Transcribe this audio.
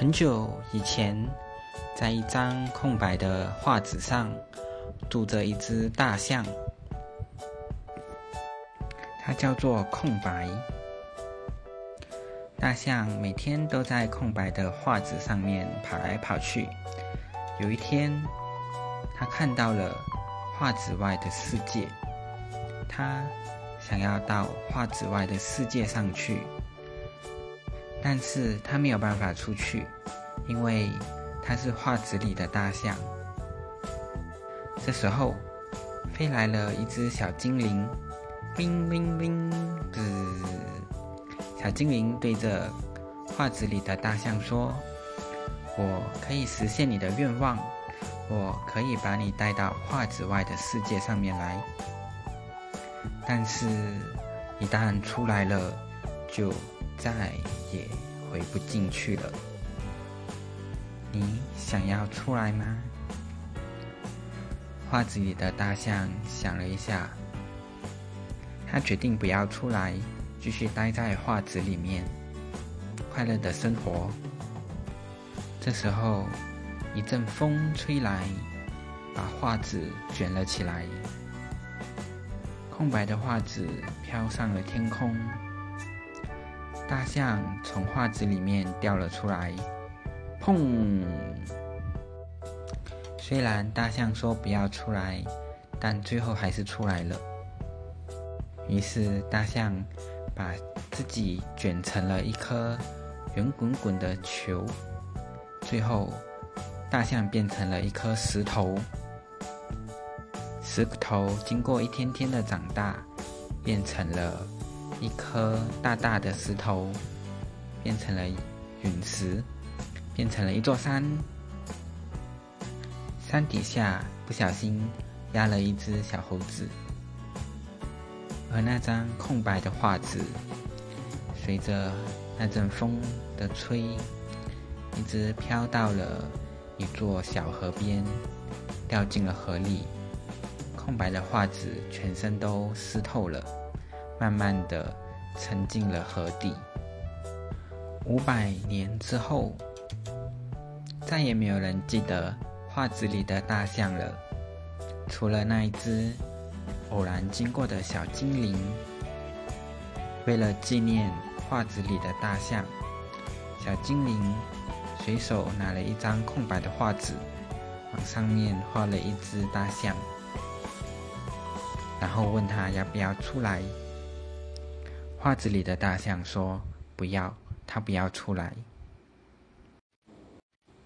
很久以前，在一张空白的画纸上，住着一只大象，它叫做空白。大象每天都在空白的画纸上面跑来跑去。有一天，它看到了画纸外的世界，它想要到画纸外的世界上去。但是他没有办法出去，因为他是画纸里的大象。这时候，飞来了一只小精灵，叮叮叮，滋！小精灵对着画纸里的大象说：“我可以实现你的愿望，我可以把你带到画纸外的世界上面来。但是，一旦出来了，就……”再也回不进去了。你想要出来吗？画子里的大象想了一下，他决定不要出来，继续待在画纸里面，快乐的生活。这时候，一阵风吹来，把画纸卷了起来，空白的画纸飘上了天空。大象从画纸里面掉了出来，砰！虽然大象说不要出来，但最后还是出来了。于是大象把自己卷成了一颗圆滚滚的球，最后大象变成了一颗石头。石头经过一天天的长大，变成了。一颗大大的石头变成了陨石，变成了一座山。山底下不小心压了一只小猴子，而那张空白的画纸，随着那阵风的吹，一直飘到了一座小河边，掉进了河里。空白的画纸全身都湿透了。慢慢的沉进了河底。五百年之后，再也没有人记得画纸里的大象了，除了那一只偶然经过的小精灵。为了纪念画纸里的大象，小精灵随手拿了一张空白的画纸，往上面画了一只大象，然后问他要不要出来。画子里的大象说：“不要，它不要出来。”